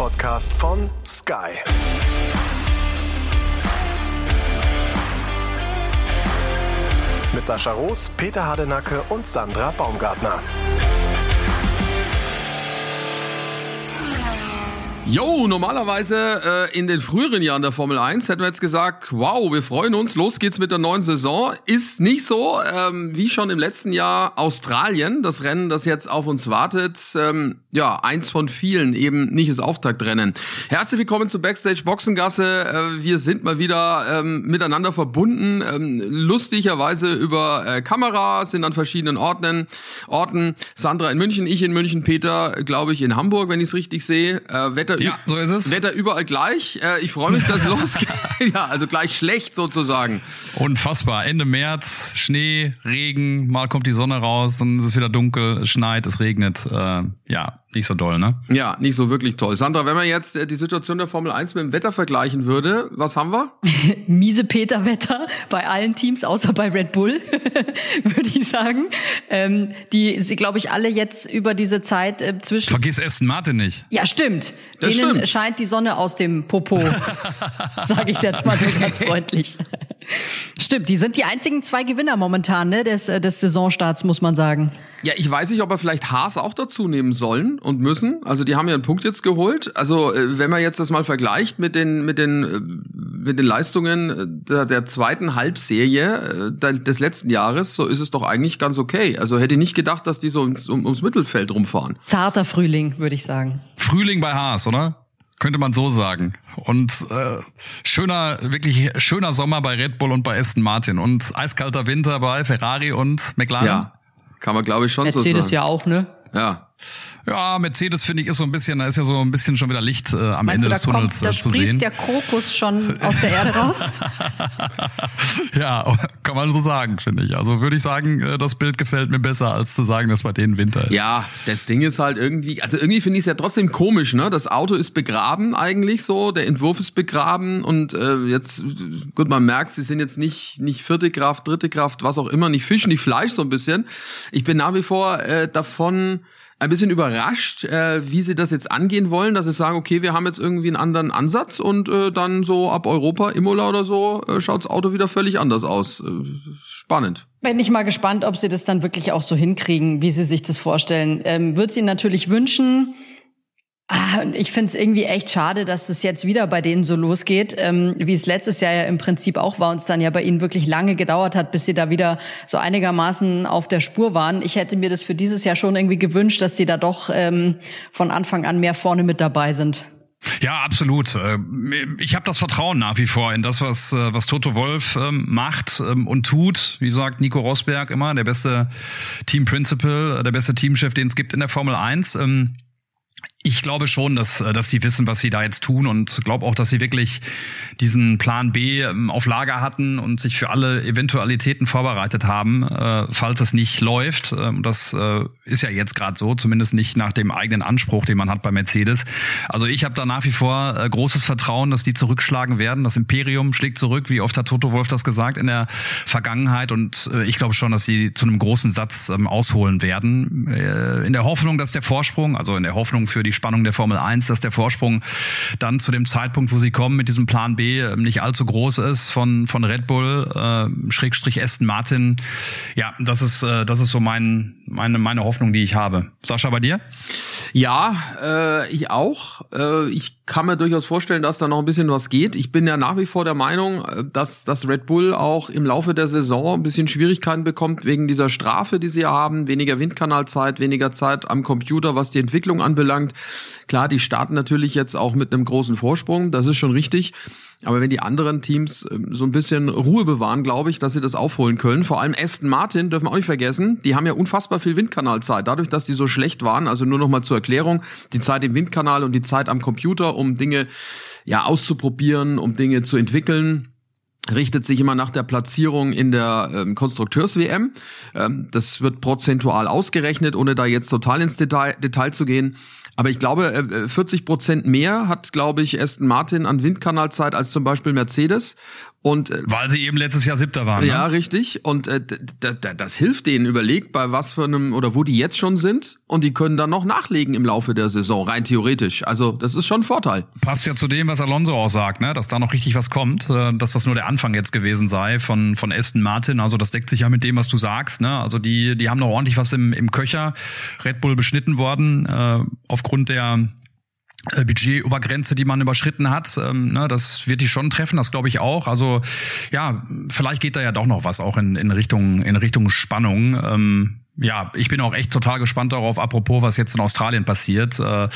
Podcast von Sky. Mit Sascha Roos, Peter Hardenacke und Sandra Baumgartner. Jo, normalerweise äh, in den früheren Jahren der Formel 1 hätten wir jetzt gesagt, wow, wir freuen uns, los geht's mit der neuen Saison. Ist nicht so, ähm, wie schon im letzten Jahr Australien, das Rennen, das jetzt auf uns wartet. Ähm, ja, eins von vielen, eben nicht das Auftaktrennen. Herzlich willkommen zu Backstage Boxengasse. Äh, wir sind mal wieder ähm, miteinander verbunden, ähm, lustigerweise über äh, Kamera, sind an verschiedenen Orten. Orten. Sandra in München, ich in München, Peter, glaube ich, in Hamburg, wenn ich es richtig sehe. Äh, Wetter ja, so ist es. Wetter überall gleich. Äh, ich freue mich, dass es losgeht. ja, also gleich schlecht sozusagen. Unfassbar. Ende März, Schnee, Regen, mal kommt die Sonne raus, dann ist es wieder dunkel, es schneit, es regnet. Äh, ja, nicht so doll, ne? Ja, nicht so wirklich toll. Sandra, wenn man jetzt äh, die Situation der Formel 1 mit dem Wetter vergleichen würde, was haben wir? Miese Peter-Wetter bei allen Teams, außer bei Red Bull, würde ich sagen. Ähm, die, sie, glaube ich, alle jetzt über diese Zeit äh, zwischen. Vergiss Aston Martin nicht. Ja, stimmt. Das Denen stimmt. scheint die Sonne aus dem Popo. Sage ich jetzt mal so ganz freundlich. Stimmt, die sind die einzigen zwei Gewinner momentan ne, des, äh, des Saisonstarts, muss man sagen. Ja, ich weiß nicht, ob er vielleicht Haas auch dazu nehmen sollen und müssen. Also die haben ja einen Punkt jetzt geholt. Also äh, wenn man jetzt das mal vergleicht mit den mit den äh, mit den Leistungen der, der zweiten Halbserie des letzten Jahres, so ist es doch eigentlich ganz okay. Also hätte ich nicht gedacht, dass die so ums, um, ums Mittelfeld rumfahren. Zarter Frühling, würde ich sagen. Frühling bei Haas, oder? Könnte man so sagen. Und äh, schöner, wirklich schöner Sommer bei Red Bull und bei Aston Martin und eiskalter Winter bei Ferrari und McLaren. Ja, kann man glaube ich schon Mercedes so sagen. Mercedes ja auch, ne? Ja. Ja, Mercedes finde ich ist so ein bisschen, da ist ja so ein bisschen schon wieder Licht äh, am Meinst Ende du, des Tunnels kommt, da äh, zu sehen. Da der Krokus schon aus der Erde raus. ja, kann man so sagen, finde ich. Also würde ich sagen, äh, das Bild gefällt mir besser, als zu sagen, dass bei denen Winter ist. Ja, das Ding ist halt irgendwie, also irgendwie finde ich es ja trotzdem komisch, ne? Das Auto ist begraben eigentlich so, der Entwurf ist begraben und äh, jetzt, gut, man merkt, sie sind jetzt nicht nicht vierte Kraft, dritte Kraft, was auch immer, nicht Fisch, nicht Fleisch so ein bisschen. Ich bin nach wie vor äh, davon ein bisschen überrascht, äh, wie sie das jetzt angehen wollen, dass sie sagen, okay, wir haben jetzt irgendwie einen anderen Ansatz und äh, dann so ab Europa, Imola oder so, äh, schaut das Auto wieder völlig anders aus. Äh, spannend. Bin ich mal gespannt, ob sie das dann wirklich auch so hinkriegen, wie sie sich das vorstellen. Ähm, Würde sie natürlich wünschen, Ah, ich finde es irgendwie echt schade, dass es jetzt wieder bei denen so losgeht, ähm, wie es letztes Jahr ja im Prinzip auch war und es dann ja bei ihnen wirklich lange gedauert hat, bis sie da wieder so einigermaßen auf der Spur waren. Ich hätte mir das für dieses Jahr schon irgendwie gewünscht, dass sie da doch ähm, von Anfang an mehr vorne mit dabei sind. Ja, absolut. Äh, ich habe das Vertrauen nach wie vor in das, was, äh, was Toto Wolf ähm, macht ähm, und tut. Wie sagt Nico Rosberg immer, der beste Team Principal, der beste Teamchef, den es gibt in der Formel 1. Ich glaube schon, dass, äh, dass die wissen, was sie da jetzt tun und glaube auch, dass sie wirklich diesen Plan B ähm, auf Lager hatten und sich für alle Eventualitäten vorbereitet haben, äh, falls es nicht läuft. Ähm, das äh, ist ja jetzt gerade so, zumindest nicht nach dem eigenen Anspruch, den man hat bei Mercedes. Also ich habe da nach wie vor großes Vertrauen, dass die zurückschlagen werden. Das Imperium schlägt zurück, wie oft hat Toto Wolf das gesagt in der Vergangenheit und ich glaube schon, dass sie zu einem großen Satz ähm, ausholen werden. In der Hoffnung, dass der Vorsprung, also in der Hoffnung für die die Spannung der Formel 1, dass der Vorsprung dann zu dem Zeitpunkt, wo sie kommen, mit diesem Plan B ähm, nicht allzu groß ist von, von Red Bull, äh, Schrägstrich Aston Martin. Ja, das ist, äh, das ist so mein, meine, meine Hoffnung, die ich habe. Sascha, bei dir? Ja, äh, ich auch. Äh, ich kann mir durchaus vorstellen, dass da noch ein bisschen was geht. Ich bin ja nach wie vor der Meinung, äh, dass, dass Red Bull auch im Laufe der Saison ein bisschen Schwierigkeiten bekommt wegen dieser Strafe, die sie haben. Weniger Windkanalzeit, weniger Zeit am Computer, was die Entwicklung anbelangt. Klar, die starten natürlich jetzt auch mit einem großen Vorsprung, das ist schon richtig. Aber wenn die anderen Teams ähm, so ein bisschen Ruhe bewahren, glaube ich, dass sie das aufholen können. Vor allem Aston Martin dürfen wir auch nicht vergessen. Die haben ja unfassbar viel Windkanalzeit. Dadurch, dass die so schlecht waren, also nur noch mal zur Erklärung, die Zeit im Windkanal und die Zeit am Computer, um Dinge ja auszuprobieren, um Dinge zu entwickeln richtet sich immer nach der Platzierung in der ähm, Konstrukteurs-WM. Ähm, das wird prozentual ausgerechnet, ohne da jetzt total ins Detail, Detail zu gehen. Aber ich glaube, 40 äh, Prozent mehr hat, glaube ich, Aston Martin an Windkanalzeit als zum Beispiel Mercedes. Und, äh, Weil sie eben letztes Jahr Siebter waren. Ja, ne? richtig. Und äh, das hilft denen. Überlegt, bei was für einem oder wo die jetzt schon sind. Und die können dann noch nachlegen im Laufe der Saison, rein theoretisch. Also das ist schon ein Vorteil. Passt ja zu dem, was Alonso auch sagt, ne? dass da noch richtig was kommt, äh, dass das nur der Anfang jetzt gewesen sei von, von Aston Martin. Also das deckt sich ja mit dem, was du sagst. Ne? Also die, die haben noch ordentlich was im, im Köcher. Red Bull beschnitten worden äh, aufgrund der äh, Budgetübergrenze, die man überschritten hat. Ähm, ne, das wird die schon treffen, das glaube ich auch. Also ja, vielleicht geht da ja doch noch was auch in, in Richtung in Richtung Spannung. Ähm, ja, ich bin auch echt total gespannt darauf, apropos, was jetzt in Australien passiert. Äh,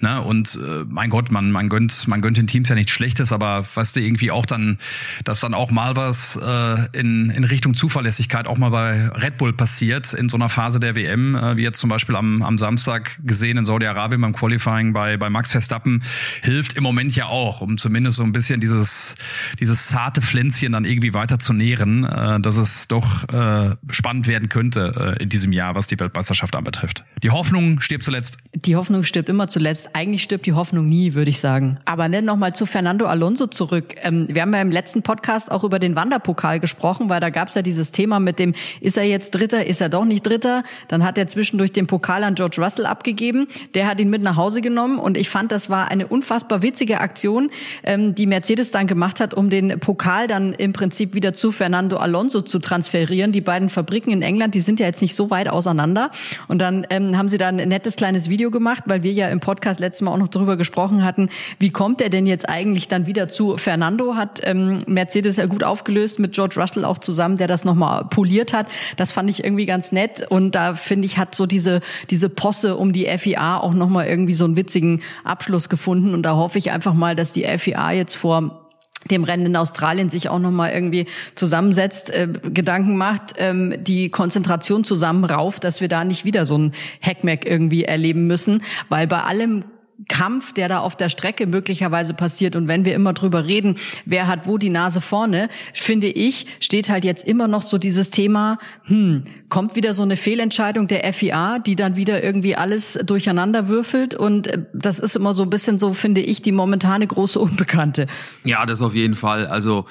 ne? Und äh, mein Gott, man, man gönnt, man gönnt den Teams ja nichts Schlechtes, aber weißt du, irgendwie auch dann, dass dann auch mal was äh, in, in Richtung Zuverlässigkeit auch mal bei Red Bull passiert in so einer Phase der WM, äh, wie jetzt zum Beispiel am, am Samstag gesehen in Saudi-Arabien beim Qualifying bei, bei Max Verstappen, hilft im Moment ja auch, um zumindest so ein bisschen dieses, dieses zarte Pflänzchen dann irgendwie weiter zu nähren, äh, dass es doch äh, spannend werden könnte äh, in diesem Jahr, was die Weltmeisterschaft anbetrifft. Die Hoffnung stirbt zuletzt. Die Hoffnung stirbt immer zuletzt. Eigentlich stirbt die Hoffnung nie, würde ich sagen. Aber ne, nochmal zu Fernando Alonso zurück. Ähm, wir haben ja im letzten Podcast auch über den Wanderpokal gesprochen, weil da gab es ja dieses Thema mit dem, ist er jetzt Dritter, ist er doch nicht Dritter? Dann hat er zwischendurch den Pokal an George Russell abgegeben. Der hat ihn mit nach Hause genommen und ich fand, das war eine unfassbar witzige Aktion, ähm, die Mercedes dann gemacht hat, um den Pokal dann im Prinzip wieder zu Fernando Alonso zu transferieren. Die beiden Fabriken in England, die sind ja jetzt nicht so weit auseinander. Und dann ähm, haben sie da ein nettes kleines Video gemacht, weil wir ja im Podcast letztes Mal auch noch darüber gesprochen hatten, wie kommt er denn jetzt eigentlich dann wieder zu Fernando? Hat ähm, Mercedes ja gut aufgelöst mit George Russell auch zusammen, der das nochmal poliert hat. Das fand ich irgendwie ganz nett. Und da finde ich, hat so diese, diese Posse um die FIA auch nochmal irgendwie so einen witzigen Abschluss gefunden. Und da hoffe ich einfach mal, dass die FIA jetzt vor dem Rennen in Australien sich auch noch mal irgendwie zusammensetzt, äh, Gedanken macht, ähm, die Konzentration zusammenrauft, dass wir da nicht wieder so ein Hackmack irgendwie erleben müssen, weil bei allem Kampf, der da auf der Strecke möglicherweise passiert. Und wenn wir immer drüber reden, wer hat wo die Nase vorne, finde ich, steht halt jetzt immer noch so dieses Thema, hm, kommt wieder so eine Fehlentscheidung der FIA, die dann wieder irgendwie alles durcheinander würfelt. Und äh, das ist immer so ein bisschen so, finde ich, die momentane große Unbekannte. Ja, das auf jeden Fall. Also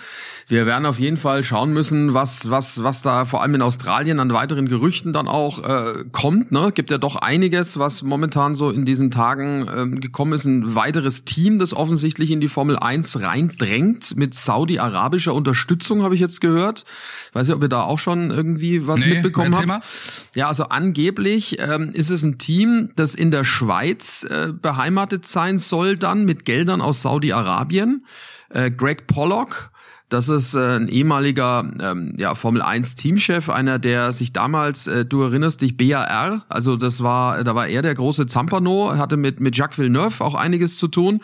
wir werden auf jeden Fall schauen müssen, was, was, was da vor allem in Australien an weiteren Gerüchten dann auch äh, kommt. Ne? Gibt ja doch einiges, was momentan so in diesen Tagen ähm, gekommen ist. Ein weiteres Team, das offensichtlich in die Formel 1 reindrängt, mit saudi-arabischer Unterstützung, habe ich jetzt gehört. Weiß nicht, ob ihr da auch schon irgendwie was nee, mitbekommen habt. Mal. Ja, also angeblich ähm, ist es ein Team, das in der Schweiz äh, beheimatet sein soll, dann mit Geldern aus Saudi-Arabien. Äh, Greg Pollock das ist äh, ein ehemaliger ähm, ja, Formel 1 Teamchef, einer, der sich damals, äh, du erinnerst dich, BAR, also das war, da war er der große Zampano, hatte mit, mit Jacques Villeneuve auch einiges zu tun.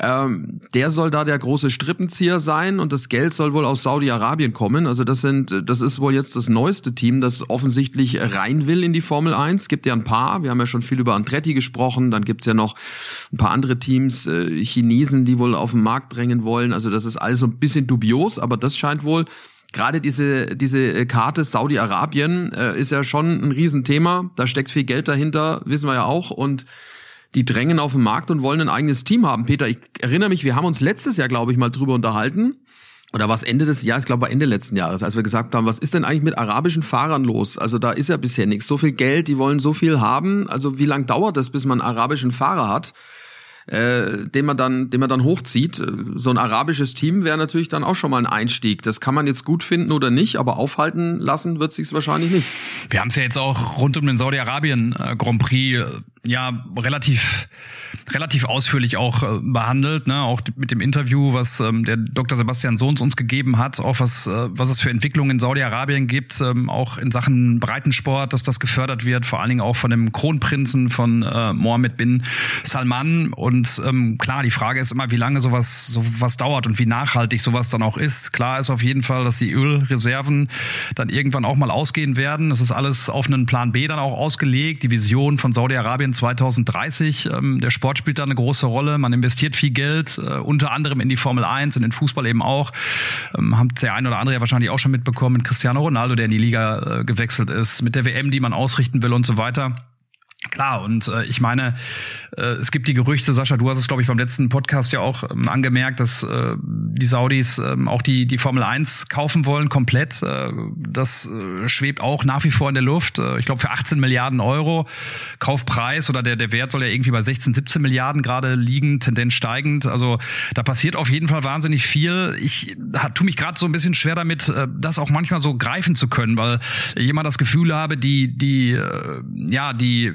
Ähm, der soll da der große Strippenzieher sein und das Geld soll wohl aus Saudi-Arabien kommen. Also das sind, das ist wohl jetzt das neueste Team, das offensichtlich rein will in die Formel 1. Gibt ja ein paar, wir haben ja schon viel über Andretti gesprochen, dann gibt's ja noch ein paar andere Teams, äh, Chinesen, die wohl auf den Markt drängen wollen. Also das ist alles so ein bisschen dubios los, aber das scheint wohl gerade diese, diese Karte Saudi-Arabien äh, ist ja schon ein Riesenthema. Da steckt viel Geld dahinter, wissen wir ja auch. Und die drängen auf den Markt und wollen ein eigenes Team haben. Peter, ich erinnere mich, wir haben uns letztes Jahr, glaube ich, mal drüber unterhalten. Oder was Ende des Jahres, ich glaube, Ende letzten Jahres, als wir gesagt haben, was ist denn eigentlich mit arabischen Fahrern los? Also da ist ja bisher nichts. So viel Geld, die wollen so viel haben. Also wie lange dauert das, bis man arabischen Fahrer hat? Äh, den man dann, den man dann hochzieht. So ein arabisches Team wäre natürlich dann auch schon mal ein Einstieg. Das kann man jetzt gut finden oder nicht, aber aufhalten lassen wird sich's wahrscheinlich nicht. Wir haben es ja jetzt auch rund um den Saudi-Arabien äh, Grand Prix äh, ja relativ relativ ausführlich auch äh, behandelt, ne? auch mit dem Interview, was ähm, der Dr. Sebastian Sohns uns gegeben hat, auch was, äh, was es für Entwicklungen in Saudi-Arabien gibt, ähm, auch in Sachen Breitensport, dass das gefördert wird, vor allen Dingen auch von dem Kronprinzen von äh, Mohammed bin Salman. Und ähm, klar, die Frage ist immer, wie lange sowas, sowas dauert und wie nachhaltig sowas dann auch ist. Klar ist auf jeden Fall, dass die Ölreserven dann irgendwann auch mal ausgehen werden. Das ist alles auf einen Plan B dann auch ausgelegt. Die Vision von Saudi-Arabien 2030, ähm, der Sport spielt da eine große Rolle. Man investiert viel Geld, äh, unter anderem in die Formel 1 und in Fußball eben auch. Ähm, haben der ein oder andere ja wahrscheinlich auch schon mitbekommen. Mit Cristiano Ronaldo, der in die Liga äh, gewechselt ist, mit der WM, die man ausrichten will und so weiter. Klar, und äh, ich meine, äh, es gibt die Gerüchte, Sascha, du hast es, glaube ich, beim letzten Podcast ja auch ähm, angemerkt, dass äh, die Saudis ähm, auch die, die Formel 1 kaufen wollen, komplett. Äh, das äh, schwebt auch nach wie vor in der Luft. Äh, ich glaube, für 18 Milliarden Euro Kaufpreis oder der, der Wert soll ja irgendwie bei 16, 17 Milliarden gerade liegen, Tendenz steigend. Also da passiert auf jeden Fall wahnsinnig viel. Ich tue mich gerade so ein bisschen schwer damit, äh, das auch manchmal so greifen zu können, weil ich immer das Gefühl habe, die, die, äh, ja, die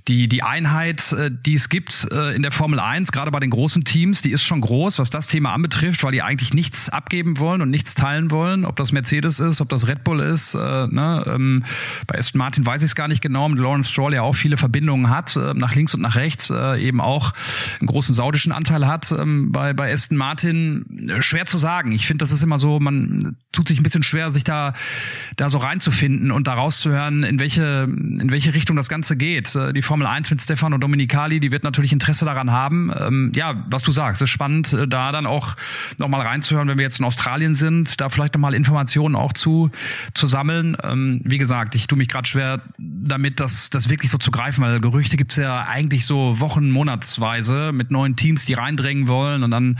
die, die Einheit, äh, die es gibt äh, in der Formel 1, gerade bei den großen Teams, die ist schon groß, was das Thema anbetrifft, weil die eigentlich nichts abgeben wollen und nichts teilen wollen, ob das Mercedes ist, ob das Red Bull ist. Äh, ne? ähm, bei Aston Martin weiß ich es gar nicht genau, mit Lawrence Stroll ja auch viele Verbindungen hat, äh, nach links und nach rechts, äh, eben auch einen großen saudischen Anteil hat ähm, bei, bei Aston Martin. Äh, schwer zu sagen. Ich finde, das ist immer so, man tut sich ein bisschen schwer, sich da, da so reinzufinden und da rauszuhören, in welche, in welche Richtung das Ganze geht. Die Formel 1 mit Stefano Dominicali, die wird natürlich Interesse daran haben. Ähm, ja, was du sagst, ist spannend, äh, da dann auch nochmal reinzuhören, wenn wir jetzt in Australien sind, da vielleicht nochmal Informationen auch zu, zu sammeln. Ähm, wie gesagt, ich tue mich gerade schwer damit, das, das wirklich so zu greifen, weil Gerüchte gibt's ja eigentlich so Wochen, Monatsweise mit neuen Teams, die reindrängen wollen und dann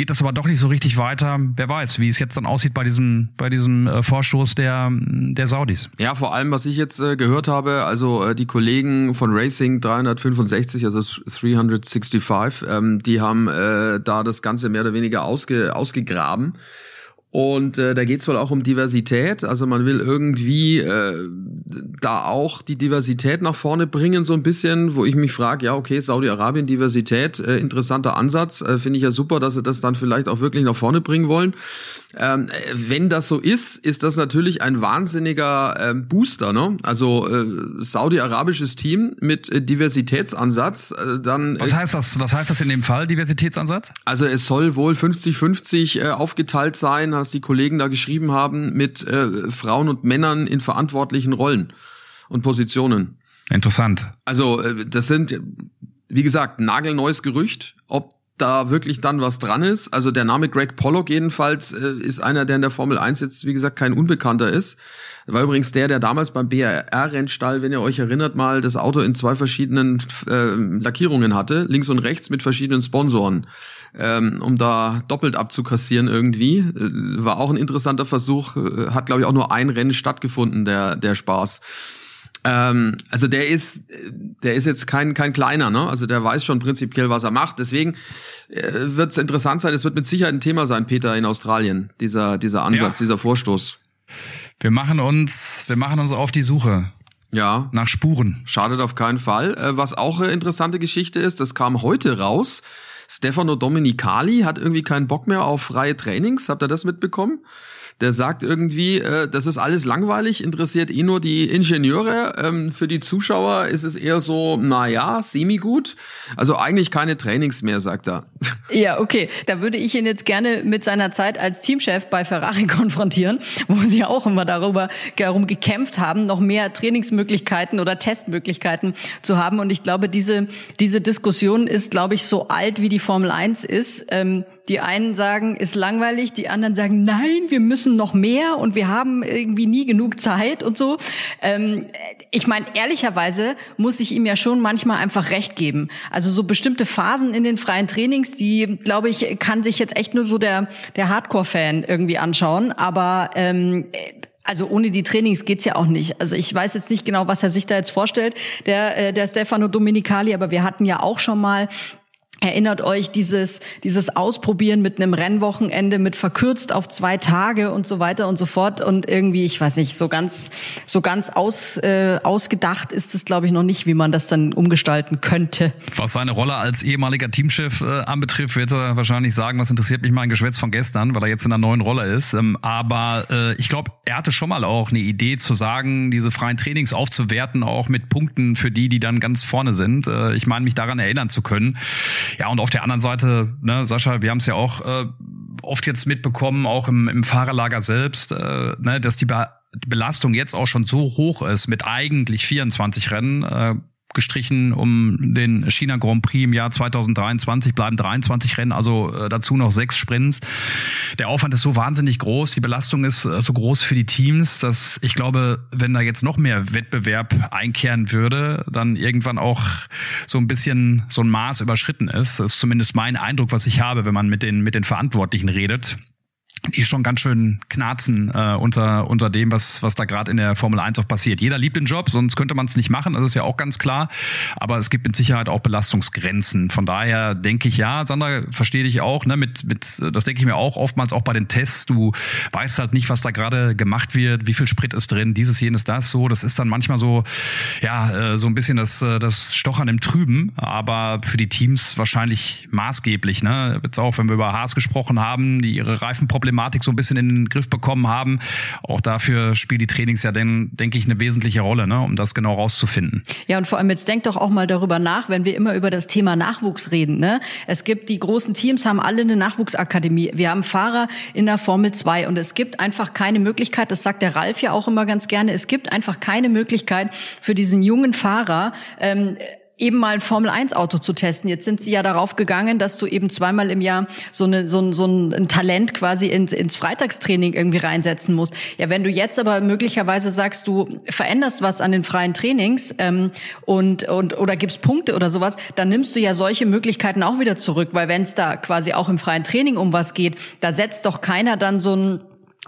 geht das aber doch nicht so richtig weiter. Wer weiß, wie es jetzt dann aussieht bei diesem, bei diesem äh, Vorstoß der, der Saudis. Ja, vor allem, was ich jetzt äh, gehört habe, also äh, die Kollegen von Racing 365, also 365, ähm, die haben äh, da das Ganze mehr oder weniger ausge, ausgegraben und äh, da geht es wohl auch um Diversität. Also man will irgendwie äh, da auch die Diversität nach vorne bringen, so ein bisschen, wo ich mich frage, ja, okay, Saudi-Arabien, Diversität, äh, interessanter Ansatz. Äh, Finde ich ja super, dass sie das dann vielleicht auch wirklich nach vorne bringen wollen. Ähm, äh, wenn das so ist, ist das natürlich ein wahnsinniger ähm, Booster. Ne? Also äh, saudi-arabisches Team mit äh, Diversitätsansatz. Äh, dann. Was heißt das? Was heißt das in dem Fall? Diversitätsansatz? Also es soll wohl 50-50 äh, aufgeteilt sein was die Kollegen da geschrieben haben, mit äh, Frauen und Männern in verantwortlichen Rollen und Positionen. Interessant. Also äh, das sind, wie gesagt, nagelneues Gerücht. Ob da wirklich dann was dran ist. Also der Name Greg Pollock jedenfalls äh, ist einer, der in der Formel 1 jetzt, wie gesagt, kein Unbekannter ist. War übrigens der, der damals beim BRR-Rennstall, wenn ihr euch erinnert, mal das Auto in zwei verschiedenen äh, Lackierungen hatte, links und rechts mit verschiedenen Sponsoren, ähm, um da doppelt abzukassieren irgendwie. Äh, war auch ein interessanter Versuch, äh, hat glaube ich auch nur ein Rennen stattgefunden, der, der Spaß. Ähm, also der ist, der ist jetzt kein kein kleiner, ne? Also der weiß schon prinzipiell, was er macht. Deswegen äh, wird es interessant sein. Es wird mit Sicherheit ein Thema sein, Peter, in Australien. Dieser dieser Ansatz, ja. dieser Vorstoß. Wir machen uns, wir machen uns auf die Suche. Ja. Nach Spuren. Schadet auf keinen Fall. Äh, was auch eine interessante Geschichte ist, das kam heute raus. Stefano Domenicali hat irgendwie keinen Bock mehr auf freie Trainings. Habt ihr das mitbekommen? der sagt irgendwie, äh, das ist alles langweilig, interessiert eh nur die Ingenieure. Ähm, für die Zuschauer ist es eher so, na ja, semi-gut. Also eigentlich keine Trainings mehr, sagt er. Ja, okay. Da würde ich ihn jetzt gerne mit seiner Zeit als Teamchef bei Ferrari konfrontieren, wo sie auch immer darüber darum gekämpft haben, noch mehr Trainingsmöglichkeiten oder Testmöglichkeiten zu haben. Und ich glaube, diese, diese Diskussion ist, glaube ich, so alt wie die Formel 1 ist. Ähm, die einen sagen, ist langweilig, die anderen sagen, nein, wir müssen noch mehr und wir haben irgendwie nie genug Zeit und so. Ähm, ich meine, ehrlicherweise muss ich ihm ja schon manchmal einfach recht geben. Also so bestimmte Phasen in den freien Trainings, die, glaube ich, kann sich jetzt echt nur so der, der Hardcore-Fan irgendwie anschauen. Aber ähm, also ohne die Trainings geht's ja auch nicht. Also ich weiß jetzt nicht genau, was er sich da jetzt vorstellt, der, äh, der Stefano Dominicali, aber wir hatten ja auch schon mal Erinnert euch dieses, dieses Ausprobieren mit einem Rennwochenende mit verkürzt auf zwei Tage und so weiter und so fort. Und irgendwie, ich weiß nicht, so ganz, so ganz aus, äh, ausgedacht ist es, glaube ich, noch nicht, wie man das dann umgestalten könnte. Was seine Rolle als ehemaliger Teamchef äh, anbetrifft, wird er wahrscheinlich sagen, was interessiert mich mein Geschwätz von gestern, weil er jetzt in einer neuen Rolle ist. Ähm, aber äh, ich glaube, er hatte schon mal auch eine Idee zu sagen, diese freien Trainings aufzuwerten, auch mit Punkten für die, die dann ganz vorne sind. Äh, ich meine, mich daran erinnern zu können. Ja, und auf der anderen Seite, ne, Sascha, wir haben es ja auch äh, oft jetzt mitbekommen, auch im, im Fahrerlager selbst, äh, ne, dass die, Be Belastung jetzt auch schon so hoch ist mit eigentlich 24 Rennen. Äh, gestrichen um den China Grand Prix im Jahr 2023, bleiben 23 Rennen, also äh, dazu noch sechs Sprints. Der Aufwand ist so wahnsinnig groß, die Belastung ist äh, so groß für die Teams, dass ich glaube, wenn da jetzt noch mehr Wettbewerb einkehren würde, dann irgendwann auch so ein bisschen so ein Maß überschritten ist. Das ist zumindest mein Eindruck, was ich habe, wenn man mit den, mit den Verantwortlichen redet die schon ganz schön knarzen äh, unter, unter dem, was, was da gerade in der Formel 1 auch passiert. Jeder liebt den Job, sonst könnte man es nicht machen, das ist ja auch ganz klar. Aber es gibt mit Sicherheit auch Belastungsgrenzen. Von daher denke ich, ja, Sandra, verstehe dich auch, ne, mit, mit, das denke ich mir auch oftmals auch bei den Tests. Du weißt halt nicht, was da gerade gemacht wird, wie viel Sprit ist drin, dieses, jenes, das, so. Das ist dann manchmal so, ja, äh, so ein bisschen das, äh, das Stochern im Trüben, aber für die Teams wahrscheinlich maßgeblich, ne. Jetzt auch, wenn wir über Haas gesprochen haben, die ihre Reifenprobleme Problematik so ein bisschen in den Griff bekommen haben. Auch dafür spielen die Trainings ja, denn, denke ich, eine wesentliche Rolle, ne, um das genau rauszufinden. Ja, und vor allem jetzt denkt doch auch mal darüber nach, wenn wir immer über das Thema Nachwuchs reden. Ne? Es gibt die großen Teams, haben alle eine Nachwuchsakademie. Wir haben Fahrer in der Formel 2 und es gibt einfach keine Möglichkeit, das sagt der Ralf ja auch immer ganz gerne, es gibt einfach keine Möglichkeit für diesen jungen Fahrer, ähm, eben mal ein Formel-1-Auto zu testen. Jetzt sind sie ja darauf gegangen, dass du eben zweimal im Jahr so, eine, so, ein, so ein Talent quasi ins, ins Freitagstraining irgendwie reinsetzen musst. Ja, wenn du jetzt aber möglicherweise sagst, du veränderst was an den freien Trainings ähm, und, und oder gibst Punkte oder sowas, dann nimmst du ja solche Möglichkeiten auch wieder zurück, weil wenn es da quasi auch im freien Training um was geht, da setzt doch keiner dann so ein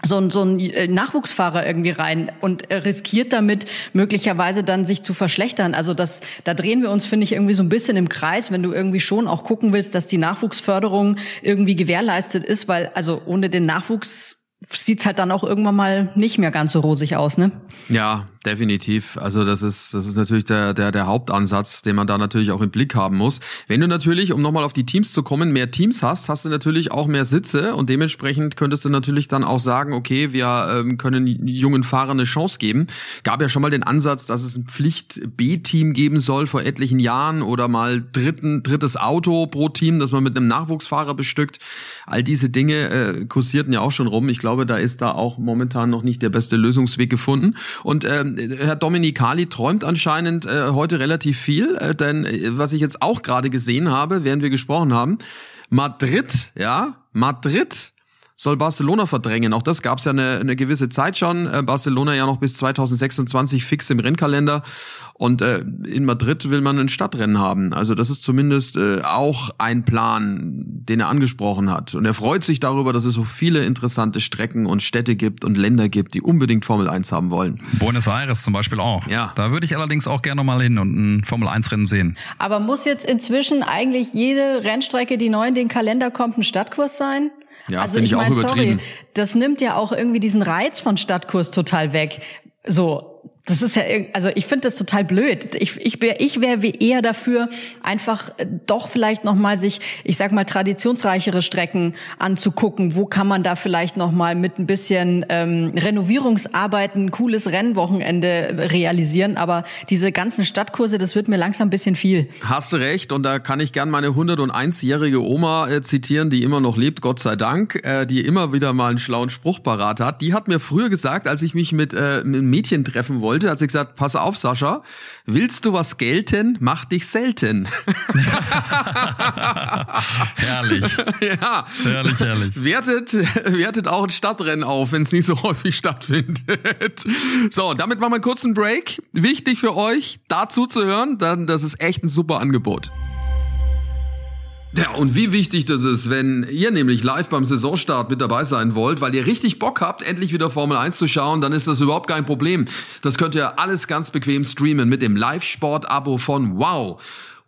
so ein, so ein äh, Nachwuchsfahrer irgendwie rein und riskiert damit möglicherweise dann sich zu verschlechtern. Also das, da drehen wir uns, finde ich, irgendwie so ein bisschen im Kreis, wenn du irgendwie schon auch gucken willst, dass die Nachwuchsförderung irgendwie gewährleistet ist, weil also ohne den Nachwuchs sieht's halt dann auch irgendwann mal nicht mehr ganz so rosig aus, ne? Ja, definitiv. Also das ist das ist natürlich der der der Hauptansatz, den man da natürlich auch im Blick haben muss. Wenn du natürlich, um nochmal auf die Teams zu kommen, mehr Teams hast, hast du natürlich auch mehr Sitze und dementsprechend könntest du natürlich dann auch sagen, okay, wir ähm, können jungen Fahrern eine Chance geben. Gab ja schon mal den Ansatz, dass es ein Pflicht B-Team geben soll vor etlichen Jahren oder mal dritten drittes Auto pro Team, dass man mit einem Nachwuchsfahrer bestückt. All diese Dinge äh, kursierten ja auch schon rum. Ich glaube glaube, da ist da auch momentan noch nicht der beste Lösungsweg gefunden. Und ähm, Herr Dominikali träumt anscheinend äh, heute relativ viel, äh, denn äh, was ich jetzt auch gerade gesehen habe, während wir gesprochen haben, Madrid, ja, Madrid soll Barcelona verdrängen. Auch das gab es ja eine, eine gewisse Zeit schon. Äh, Barcelona ja noch bis 2026 fix im Rennkalender. Und äh, in Madrid will man ein Stadtrennen haben. Also das ist zumindest äh, auch ein Plan, den er angesprochen hat. Und er freut sich darüber, dass es so viele interessante Strecken und Städte gibt und Länder gibt, die unbedingt Formel 1 haben wollen. Buenos Aires zum Beispiel auch. Ja. Da würde ich allerdings auch gerne mal hin und ein Formel 1 Rennen sehen. Aber muss jetzt inzwischen eigentlich jede Rennstrecke, die neu in den Kalender kommt, ein Stadtkurs sein? Ja, also ich, ich mein, sorry, das nimmt ja auch irgendwie diesen Reiz von Stadtkurs total weg. So, das ist ja, also ich finde das total blöd. Ich, ich, wär, ich wäre eher dafür, einfach äh, doch vielleicht nochmal sich, ich sag mal, traditionsreichere Strecken anzugucken. Wo kann man da vielleicht nochmal mit ein bisschen ähm, Renovierungsarbeiten cooles Rennwochenende realisieren. Aber diese ganzen Stadtkurse, das wird mir langsam ein bisschen viel. Hast du recht. Und da kann ich gern meine 101-jährige Oma äh, zitieren, die immer noch lebt, Gott sei Dank, äh, die immer wieder mal einen schlauen Spruch parat hat. Die hat mir früher gesagt, als ich mich mit, äh, einem Mädchen treffen wollte, wollte, hat sie gesagt, pass auf, Sascha, willst du was gelten, mach dich selten. herrlich. Ja. Herrlich, herrlich. Wertet, wertet auch ein Stadtrennen auf, wenn es nicht so häufig stattfindet. So, damit machen wir einen kurzen Break. Wichtig für euch, dazu zu hören, dann, das ist echt ein super Angebot. Ja, und wie wichtig das ist, wenn ihr nämlich live beim Saisonstart mit dabei sein wollt, weil ihr richtig Bock habt, endlich wieder Formel 1 zu schauen, dann ist das überhaupt kein Problem. Das könnt ihr alles ganz bequem streamen mit dem Live-Sport-Abo von Wow.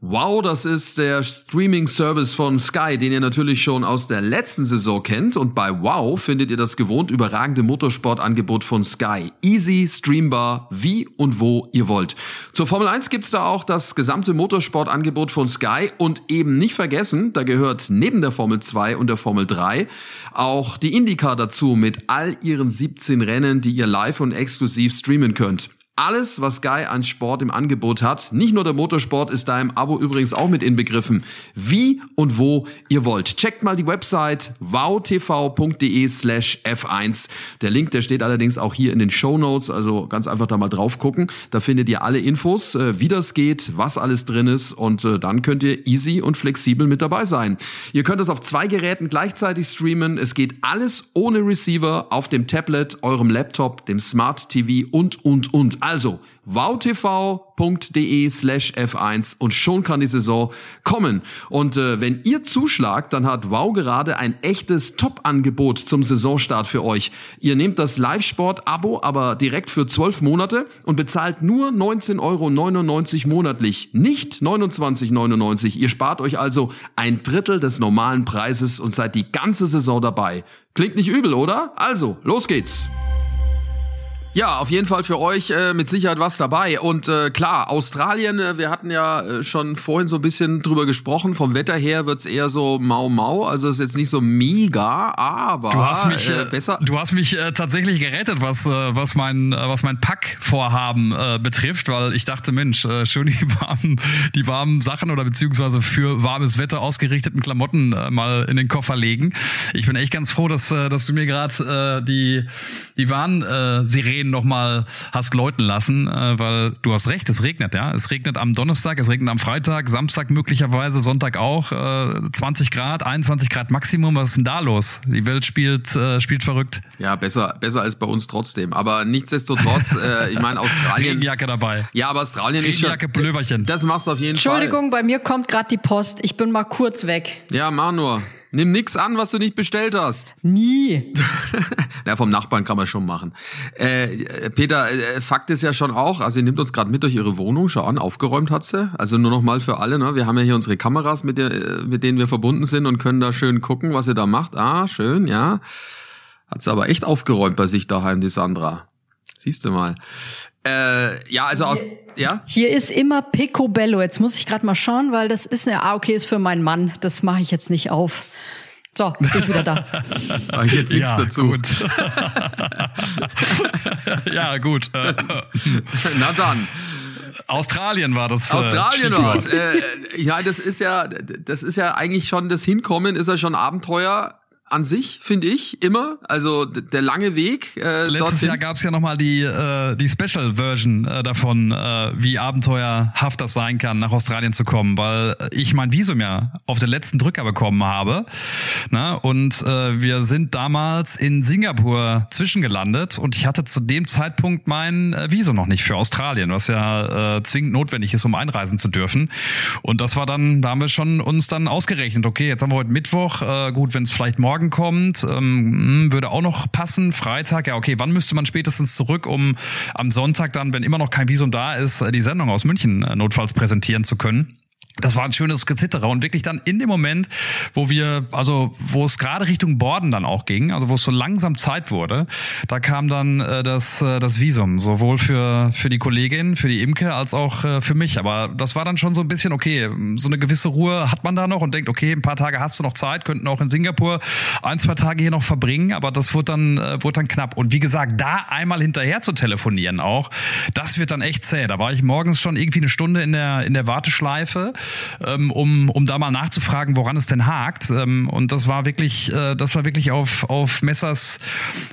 Wow, das ist der Streaming-Service von Sky, den ihr natürlich schon aus der letzten Saison kennt. Und bei Wow findet ihr das gewohnt überragende Motorsportangebot von Sky. Easy, streambar, wie und wo ihr wollt. Zur Formel 1 gibt's da auch das gesamte Motorsportangebot von Sky. Und eben nicht vergessen, da gehört neben der Formel 2 und der Formel 3 auch die IndyCar dazu mit all ihren 17 Rennen, die ihr live und exklusiv streamen könnt. Alles, was Sky an Sport im Angebot hat. Nicht nur der Motorsport ist da im Abo übrigens auch mit inbegriffen. Wie und wo ihr wollt. Checkt mal die Website wowtv.de slash f1. Der Link, der steht allerdings auch hier in den Show Notes, also ganz einfach da mal drauf gucken. Da findet ihr alle Infos, äh, wie das geht, was alles drin ist und äh, dann könnt ihr easy und flexibel mit dabei sein. Ihr könnt es auf zwei Geräten gleichzeitig streamen. Es geht alles ohne Receiver auf dem Tablet, eurem Laptop, dem Smart TV und, und, und. Also wowtv.de slash F1 und schon kann die Saison kommen. Und äh, wenn ihr zuschlagt, dann hat Wow gerade ein echtes Top-Angebot zum Saisonstart für euch. Ihr nehmt das Live-Sport-Abo aber direkt für zwölf Monate und bezahlt nur 19,99 Euro monatlich, nicht 29,99. Ihr spart euch also ein Drittel des normalen Preises und seid die ganze Saison dabei. Klingt nicht übel, oder? Also, los geht's! Ja, auf jeden Fall für euch äh, mit Sicherheit was dabei. Und äh, klar, Australien, äh, wir hatten ja äh, schon vorhin so ein bisschen drüber gesprochen. Vom Wetter her wird's eher so mau mau. Also ist jetzt nicht so mega, aber du hast mich, äh, äh besser. Du hast mich äh, tatsächlich gerettet, was, äh, was mein, äh, was mein Packvorhaben äh, betrifft, weil ich dachte, Mensch, äh, schön die warmen, die warmen Sachen oder beziehungsweise für warmes Wetter ausgerichteten Klamotten äh, mal in den Koffer legen. Ich bin echt ganz froh, dass, äh, dass du mir gerade äh, die, die Warnsirenen Reden nochmal hast läuten lassen, äh, weil du hast recht, es regnet, ja. Es regnet am Donnerstag, es regnet am Freitag, Samstag möglicherweise, Sonntag auch, äh, 20 Grad, 21 Grad Maximum. Was ist denn da los? Die Welt spielt, äh, spielt verrückt. Ja, besser, besser als bei uns trotzdem. Aber nichtsdestotrotz, äh, ich meine, Australien. Regenjacke dabei. Ja, aber Australien Regenjacke, ist schon. Blöverchen. Das machst du auf jeden Entschuldigung, Fall. Entschuldigung, bei mir kommt gerade die Post. Ich bin mal kurz weg. Ja, mach nur. Nimm nix an, was du nicht bestellt hast. Nie. ja, vom Nachbarn kann man schon machen. Äh, Peter, äh, Fakt ist ja schon auch, also ihr nimmt uns gerade mit durch ihre Wohnung, schau an, aufgeräumt hat sie. Also nur noch mal für alle, ne? Wir haben ja hier unsere Kameras, mit, der, mit denen wir verbunden sind und können da schön gucken, was sie da macht. Ah, schön, ja. Hat sie aber echt aufgeräumt bei sich daheim, die Sandra. Siehst du mal. Äh, ja, also aus, ja? Hier ist immer Picobello. Jetzt muss ich gerade mal schauen, weil das ist eine, ah, okay, ist für meinen Mann. Das mache ich jetzt nicht auf. So, bin ich wieder da. Mach ich jetzt nichts ja, dazu. Gut. ja, gut. Na dann. Australien war das. Äh, Australien äh, war es. Äh, ja, das ist ja, das ist ja eigentlich schon das Hinkommen, ist ja schon Abenteuer an sich, finde ich, immer. Also der lange Weg. Äh, Letztes dorthin. Jahr gab es ja nochmal die, äh, die Special-Version äh, davon, äh, wie abenteuerhaft das sein kann, nach Australien zu kommen, weil ich mein Visum ja auf den letzten Drücker bekommen habe. Ne? Und äh, wir sind damals in Singapur zwischengelandet und ich hatte zu dem Zeitpunkt mein äh, Visum noch nicht für Australien, was ja äh, zwingend notwendig ist, um einreisen zu dürfen. Und das war dann, da haben wir schon uns dann ausgerechnet, okay, jetzt haben wir heute Mittwoch, äh, gut, wenn es vielleicht morgen morgen kommt, ähm, hm, würde auch noch passen. Freitag, ja, okay, wann müsste man spätestens zurück, um am Sonntag dann, wenn immer noch kein Visum da ist, die Sendung aus München äh, notfalls präsentieren zu können? Das war ein schönes Gezitterer und wirklich dann in dem Moment, wo wir, also wo es gerade Richtung Borden dann auch ging, also wo es so langsam Zeit wurde, da kam dann äh, das äh, das Visum sowohl für für die Kollegin, für die Imke als auch äh, für mich. Aber das war dann schon so ein bisschen okay, so eine gewisse Ruhe hat man da noch und denkt, okay, ein paar Tage hast du noch Zeit, könnten auch in Singapur ein zwei Tage hier noch verbringen, aber das wurde dann äh, wurde dann knapp. Und wie gesagt, da einmal hinterher zu telefonieren auch, das wird dann echt zäh. Da war ich morgens schon irgendwie eine Stunde in der in der Warteschleife ähm, um, um da mal nachzufragen, woran es denn hakt. Ähm, und das war wirklich, äh, das war wirklich auf, auf Messers,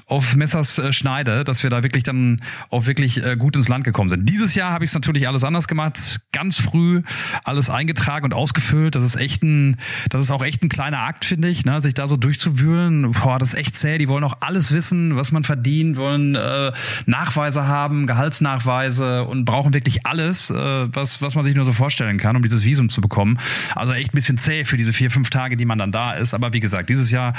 auf Messers äh, Schneide, dass wir da wirklich dann auch wirklich äh, gut ins Land gekommen sind. Dieses Jahr habe ich es natürlich alles anders gemacht, ganz früh alles eingetragen und ausgefüllt. Das ist echt ein, das ist auch echt ein kleiner Akt, finde ich, ne? sich da so durchzuwühlen. Boah, das ist echt zäh. Die wollen auch alles wissen, was man verdient, wollen äh, Nachweise haben, Gehaltsnachweise und brauchen wirklich alles, äh, was, was man sich nur so vorstellen kann, um dieses Visum Visum zu bekommen. Also echt ein bisschen zäh für diese vier, fünf Tage, die man dann da ist. Aber wie gesagt, dieses Jahr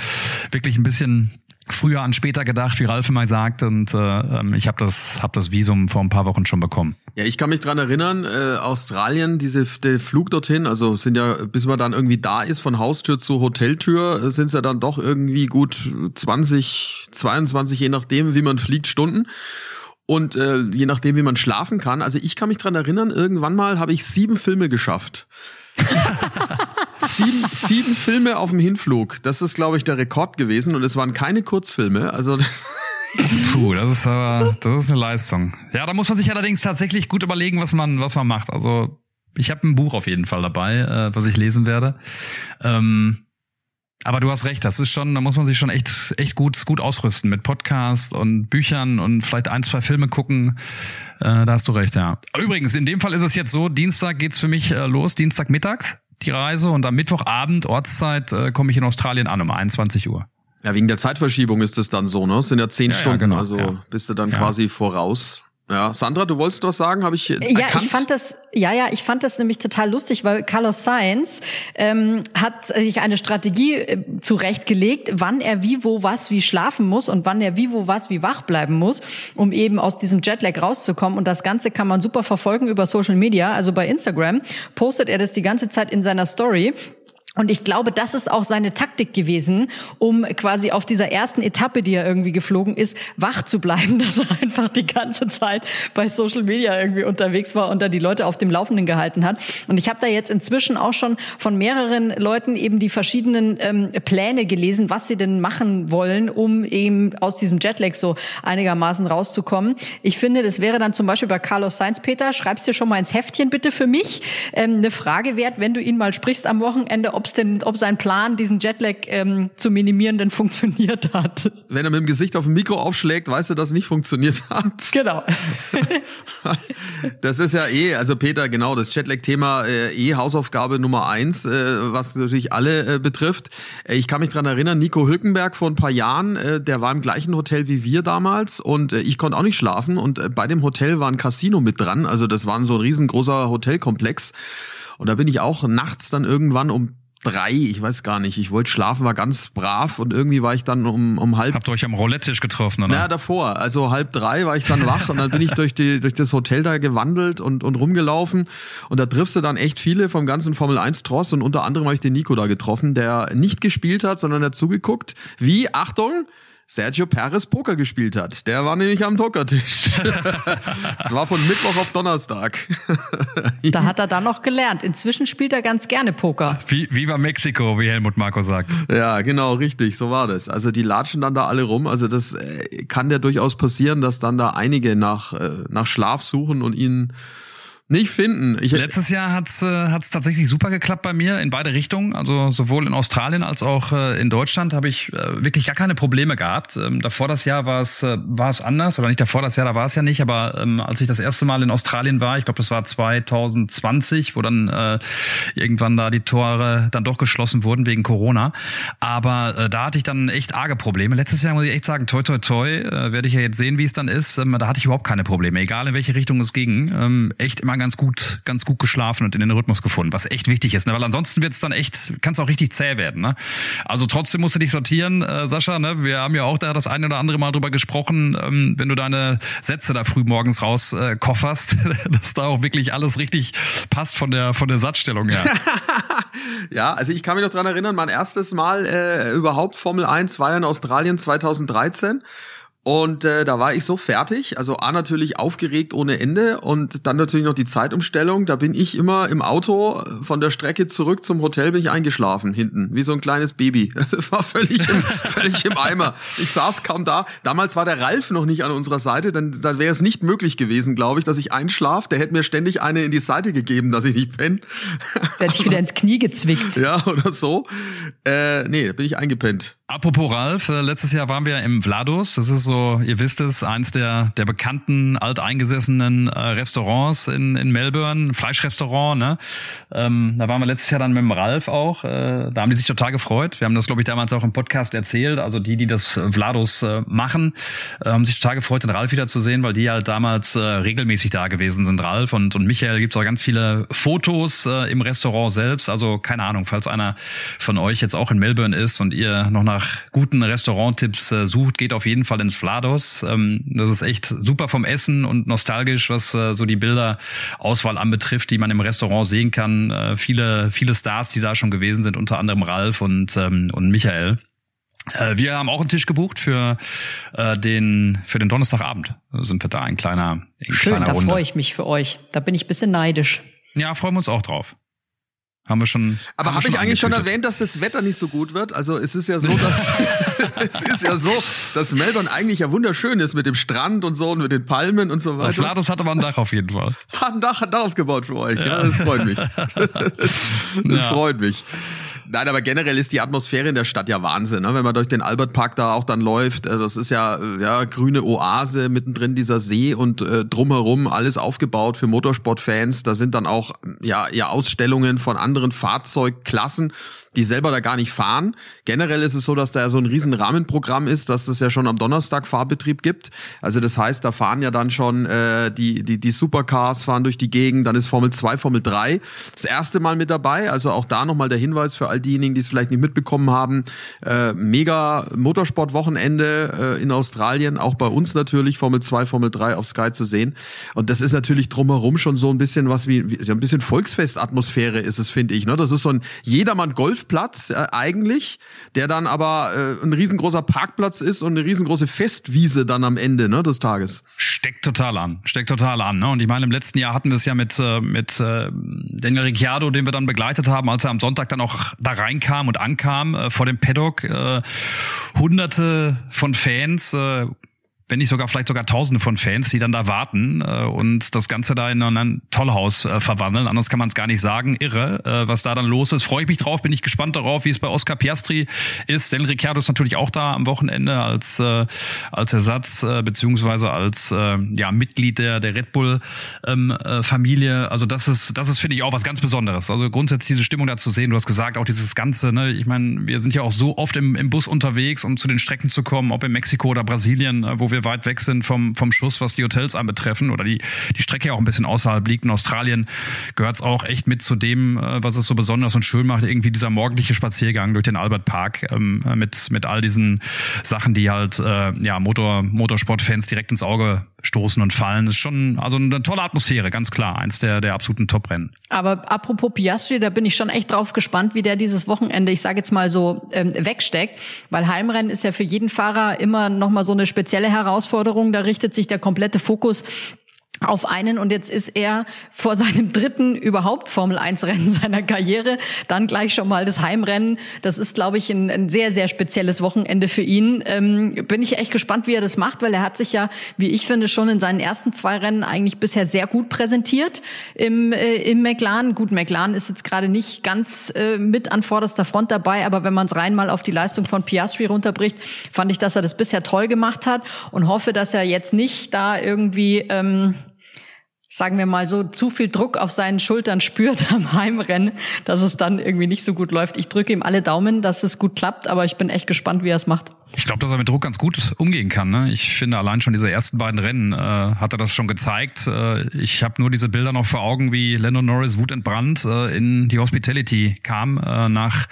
wirklich ein bisschen früher an später gedacht, wie Ralf immer sagt. Und äh, ähm, ich habe das, hab das Visum vor ein paar Wochen schon bekommen. Ja, ich kann mich dran erinnern, äh, Australien, diese, der Flug dorthin, also sind ja, bis man dann irgendwie da ist, von Haustür zu Hoteltür, äh, sind es ja dann doch irgendwie gut 20, 22, je nachdem, wie man fliegt, Stunden. Und äh, je nachdem, wie man schlafen kann. Also ich kann mich dran erinnern, irgendwann mal habe ich sieben Filme geschafft. sieben, sieben Filme auf dem Hinflug. Das ist, glaube ich, der Rekord gewesen. Und es waren keine Kurzfilme. Also das Puh, das ist aber, das ist eine Leistung. Ja, da muss man sich allerdings tatsächlich gut überlegen, was man, was man macht. Also ich habe ein Buch auf jeden Fall dabei, äh, was ich lesen werde. Ähm, aber du hast recht, das ist schon, da muss man sich schon echt, echt gut, gut ausrüsten mit Podcasts und Büchern und vielleicht ein, zwei Filme gucken. Äh, da hast du recht, ja. Übrigens, in dem Fall ist es jetzt so, Dienstag geht's für mich äh, los, Dienstag mittags die Reise und am Mittwochabend Ortszeit äh, komme ich in Australien an um 21 Uhr. Ja, wegen der Zeitverschiebung ist es dann so, ne? Es sind ja zehn Ja, ja, Stunden, genau, also ja. bist du dann Ja. quasi voraus. Ja, Sandra, du wolltest was sagen, habe ich äh, Ja, erkannt? ich fand das, ja, ja, ich fand das nämlich total lustig, weil Carlos Sainz ähm, hat sich eine Strategie äh, zurechtgelegt, wann er wie, wo, was, wie schlafen muss und wann er wie, wo, was, wie wach bleiben muss, um eben aus diesem Jetlag rauszukommen. Und das Ganze kann man super verfolgen über Social Media, also bei Instagram postet er das die ganze Zeit in seiner Story. Und ich glaube, das ist auch seine Taktik gewesen, um quasi auf dieser ersten Etappe, die er irgendwie geflogen ist, wach zu bleiben, dass er einfach die ganze Zeit bei Social Media irgendwie unterwegs war und da die Leute auf dem Laufenden gehalten hat. Und ich habe da jetzt inzwischen auch schon von mehreren Leuten eben die verschiedenen ähm, Pläne gelesen, was sie denn machen wollen, um eben aus diesem Jetlag so einigermaßen rauszukommen. Ich finde, das wäre dann zum Beispiel bei Carlos Sainz, Peter, schreib's dir schon mal ins Heftchen bitte für mich, ähm, eine Frage wert, wenn du ihn mal sprichst am Wochenende, ob's denn, ob sein Plan, diesen Jetlag ähm, zu minimieren, denn funktioniert hat. Wenn er mit dem Gesicht auf dem Mikro aufschlägt, weißt du, dass es nicht funktioniert hat. Genau. Das ist ja eh, also Peter, genau, das Jetlag-Thema äh, eh Hausaufgabe Nummer eins, äh, was natürlich alle äh, betrifft. Äh, ich kann mich dran erinnern, Nico Hülkenberg vor ein paar Jahren, äh, der war im gleichen Hotel wie wir damals und äh, ich konnte auch nicht schlafen und äh, bei dem Hotel war ein Casino mit dran, also das war so ein riesengroßer Hotelkomplex und da bin ich auch nachts dann irgendwann um drei, ich weiß gar nicht, ich wollte schlafen, war ganz brav und irgendwie war ich dann um, um halb Habt ihr euch am Roulette-Tisch getroffen, oder? naja, davor. Also halb drei war ich dann wach und dann bin ich durch, die, durch das Hotel da gewandelt und, und rumgelaufen. Und da triffst du dann echt viele vom ganzen Formel 1 Tross und unter anderem habe ich den Nico da getroffen, der nicht gespielt hat, sondern hat zugeguckt, wie, Achtung, Sergio Perez Poker gespielt hat. Der war nämlich am Pokertisch. Das war von Mittwoch auf Donnerstag. Da hat er dann noch gelernt. Inzwischen spielt er ganz gerne Poker. Wie, Viva Mexico, wie Helmut Marko sagt. Ja, genau, richtig, so war das. Also die latschen dann da alle rum. Also das äh, kann ja durchaus passieren, dass dann da einige nach, äh, nach Schlaf suchen und ihn nicht finden. Ich, Letztes Jahr hat's äh, hat's tatsächlich super geklappt bei mir in beide Richtungen. Also sowohl in Australien als auch äh, in Deutschland habe ich äh, wirklich gar keine Probleme gehabt. Ähm, davor das Jahr war es äh, war es anders oder nicht davor das Jahr, da war es ja nicht. Aber ähm, als ich das erste Mal in Australien war, ich glaube, das war 2020, wo dann äh, irgendwann da die Tore dann doch geschlossen wurden wegen Corona. Aber äh, da hatte ich dann echt arge Probleme. Letztes Jahr muss ich echt sagen, toi toi toi, äh, werde ich ja jetzt sehen, wie es dann ist. Ähm, da hatte ich überhaupt keine Probleme, egal in welche Richtung es ging. Ähm, echt immer ganz gut, ganz gut geschlafen und in den Rhythmus gefunden, was echt wichtig ist, ne? weil ansonsten wird es dann echt, kann es auch richtig zäh werden. Ne? Also trotzdem musst du dich sortieren, äh, Sascha. Ne? Wir haben ja auch da das eine oder andere Mal drüber gesprochen, ähm, wenn du deine Sätze da früh morgens raus äh, kofferst, dass da auch wirklich alles richtig passt von der von der Satzstellung her. Ja, also ich kann mich noch dran erinnern, mein erstes Mal äh, überhaupt Formel 1 war ja in Australien 2013. Und äh, da war ich so fertig, also A natürlich aufgeregt ohne Ende und dann natürlich noch die Zeitumstellung. Da bin ich immer im Auto äh, von der Strecke zurück zum Hotel bin ich eingeschlafen hinten, wie so ein kleines Baby. Das war völlig im, völlig im Eimer. Ich saß kaum da. Damals war der Ralf noch nicht an unserer Seite, dann, dann wäre es nicht möglich gewesen, glaube ich, dass ich einschlaf. Der hätte mir ständig eine in die Seite gegeben, dass ich nicht penne. Der hat dich wieder ins Knie gezwickt. Ja, oder so. Äh, nee, da bin ich eingepennt. Apropos Ralf, äh, letztes Jahr waren wir im Vlados. Das ist so, ihr wisst es, eins der, der bekannten, alteingesessenen äh, Restaurants in, in Melbourne, Fleischrestaurant. Ne? Ähm, da waren wir letztes Jahr dann mit dem Ralf auch. Äh, da haben die sich total gefreut. Wir haben das, glaube ich, damals auch im Podcast erzählt. Also die, die das Vlados äh, machen, äh, haben sich total gefreut, den Ralf wiederzusehen, weil die halt damals äh, regelmäßig da gewesen sind. Ralf und, und Michael gibt's auch ganz viele Fotos äh, im Restaurant selbst. Also keine Ahnung, falls einer von euch jetzt auch in Melbourne ist und ihr noch nach guten Restauranttipps äh, sucht, geht auf jeden Fall ins Vlados. Ähm, das ist echt super vom Essen und nostalgisch, was äh, so die Bilderauswahl anbetrifft, die man im Restaurant sehen kann. Äh, viele, viele Stars, die da schon gewesen sind, unter anderem Ralf und, ähm, und Michael. Äh, Wir haben auch einen Tisch gebucht für äh, den für den Donnerstagabend. Sind wir da ein kleiner, ein Schön, kleiner da freue ich mich für euch. Da bin ich ein bisschen neidisch. Ja, freuen wir uns auch drauf. Haben wir schon. Aber habe ich eigentlich schon erwähnt, dass das Wetter nicht so gut wird? Also es ist ja so, dass es ist ja so, dass Melbourne eigentlich ja wunderschön ist mit dem Strand und so und mit den Palmen und so weiter. Das Vlados hatte man ein Dach auf jeden Fall. Hat ein Dach, hat Dach aufgebaut für euch. Ja, ja das freut mich. das ja. freut mich. Nein, aber generell ist die Atmosphäre in der Stadt ja Wahnsinn, ne? wenn man durch den Albertpark da auch dann läuft. Also das ist ja, ja grüne Oase, mittendrin dieser See und äh, drumherum alles aufgebaut für Motorsportfans. Da sind dann auch ja, ja Ausstellungen von anderen Fahrzeugklassen die selber da gar nicht fahren. Generell ist es so, dass da ja so ein riesen Rahmenprogramm ist, dass es ja schon am Donnerstag Fahrbetrieb gibt. Also das heißt, da fahren ja dann schon äh, die, die, die Supercars fahren durch die Gegend, dann ist Formel 2, Formel 3 das erste Mal mit dabei. Also auch da nochmal der Hinweis für all diejenigen, die es vielleicht nicht mitbekommen haben. Äh, mega Motorsportwochenende äh, in Australien, auch bei uns natürlich, Formel 2, Formel 3 auf Sky zu sehen. Und das ist natürlich drumherum schon so ein bisschen was wie, wie ein bisschen Volksfestatmosphäre ist es, finde ich. Ne? Das ist so ein Jedermann-Golf Golfplatz äh, eigentlich, der dann aber äh, ein riesengroßer Parkplatz ist und eine riesengroße Festwiese dann am Ende ne, des Tages. Steckt total an, steckt total an. Ne? Und ich meine, im letzten Jahr hatten wir es ja mit, äh, mit äh, Daniel Ricciardo, den wir dann begleitet haben, als er am Sonntag dann auch da reinkam und ankam äh, vor dem Paddock. Äh, hunderte von Fans, äh, wenn nicht sogar vielleicht sogar Tausende von Fans, die dann da warten äh, und das Ganze da in ein Tollhaus äh, verwandeln. Anders kann man es gar nicht sagen. Irre, äh, was da dann los ist. Freue ich mich drauf, bin ich gespannt darauf, wie es bei Oscar Piastri ist. Denn Ricciardo ist natürlich auch da am Wochenende als äh, als Ersatz äh, beziehungsweise als äh, ja Mitglied der der Red Bull ähm, äh, Familie. Also das ist das ist finde ich auch was ganz Besonderes. Also grundsätzlich diese Stimmung da zu sehen. Du hast gesagt auch dieses ganze. Ne, ich meine, wir sind ja auch so oft im, im Bus unterwegs, um zu den Strecken zu kommen, ob in Mexiko oder Brasilien, äh, wo wir weit weg sind vom, vom Schuss, was die Hotels anbetreffen oder die, die Strecke auch ein bisschen außerhalb liegt. In Australien gehört es auch echt mit zu dem, äh, was es so besonders und schön macht, irgendwie dieser morgendliche Spaziergang durch den Albert Park ähm, mit, mit all diesen Sachen, die halt äh, ja, Motor, Motorsportfans direkt ins Auge stoßen und fallen. Das ist schon also eine tolle Atmosphäre, ganz klar. Eins der, der absoluten Top-Rennen. Aber apropos Piastri, da bin ich schon echt drauf gespannt, wie der dieses Wochenende, ich sage jetzt mal so, ähm, wegsteckt. Weil Heimrennen ist ja für jeden Fahrer immer nochmal so eine spezielle Herausforderung. Da richtet sich der komplette Fokus auf einen und jetzt ist er vor seinem dritten überhaupt Formel 1 Rennen seiner Karriere, dann gleich schon mal das Heimrennen. Das ist, glaube ich, ein, ein sehr, sehr spezielles Wochenende für ihn. Ähm, bin ich echt gespannt, wie er das macht, weil er hat sich ja, wie ich finde, schon in seinen ersten zwei Rennen eigentlich bisher sehr gut präsentiert im, äh, im McLaren. Gut, McLaren ist jetzt gerade nicht ganz äh, mit an vorderster Front dabei, aber wenn man es rein mal auf die Leistung von Piastri runterbricht, fand ich, dass er das bisher toll gemacht hat und hoffe, dass er jetzt nicht da irgendwie ähm, sagen wir mal so, zu viel Druck auf seinen Schultern spürt am Heimrennen, dass es dann irgendwie nicht so gut läuft. Ich drücke ihm alle Daumen, dass es gut klappt, aber ich bin echt gespannt, wie er es macht. Ich glaube, dass er mit Druck ganz gut umgehen kann. Ne? Ich finde, allein schon diese ersten beiden Rennen äh, hat er das schon gezeigt. Äh, ich habe nur diese Bilder noch vor Augen, wie Lennon Norris wutentbrannt äh, in die Hospitality kam äh, nach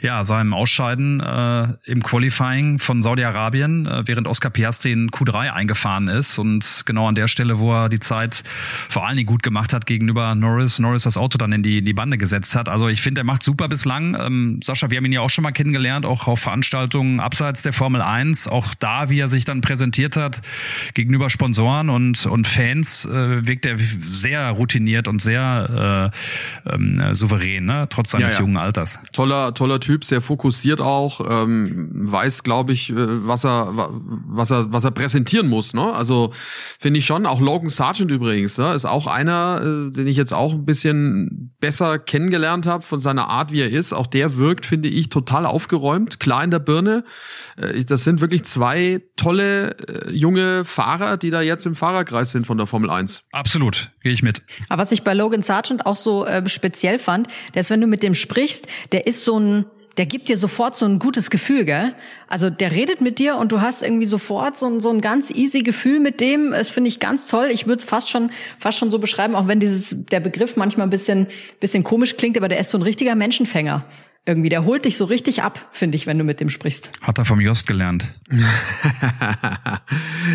ja, seinem Ausscheiden äh, im Qualifying von Saudi-Arabien, äh, während Oscar Piastri in Q3 eingefahren ist. Und genau an der Stelle, wo er die Zeit vor allen Dingen gut gemacht hat gegenüber Norris, Norris das Auto dann in die, in die Bande gesetzt hat. Also ich finde, er macht super bislang. Ähm, Sascha, wir haben ihn ja auch schon mal kennengelernt, auch auf Veranstaltungen abseits der Formel 1. Auch da, wie er sich dann präsentiert hat gegenüber Sponsoren und, und Fans, äh, wirkt er sehr routiniert und sehr äh, äh, souverän, ne? trotz seines ja, ja. jungen Alters. Toller, toller Typ, sehr fokussiert auch, ähm, weiß, glaube ich, äh, was er, was er, was er präsentieren muss. Ne? Also finde ich schon. Auch Logan Sargent übrigens, ne? ist auch einer, äh, den ich jetzt auch ein bisschen besser kennengelernt habe von seiner Art, wie er ist. Auch der wirkt, finde ich, total aufgeräumt, klar in der Birne. Äh, das sind wirklich zwei tolle äh, junge Fahrer, die da jetzt im Fahrerkreis sind von der Formel 1. Absolut, gehe ich mit. Aber was ich bei Logan Sargent auch so äh, speziell fand, der ist, wenn du mit dem sprichst, der ist so ein der gibt dir sofort so ein gutes Gefühl, gell? Also der redet mit dir und du hast irgendwie sofort so ein, so ein ganz easy Gefühl mit dem. Das finde ich ganz toll. Ich würde es fast schon, fast schon so beschreiben, auch wenn dieses, der Begriff manchmal ein bisschen, bisschen komisch klingt, aber der ist so ein richtiger Menschenfänger irgendwie, der holt dich so richtig ab, finde ich, wenn du mit dem sprichst. Hat er vom Jost gelernt.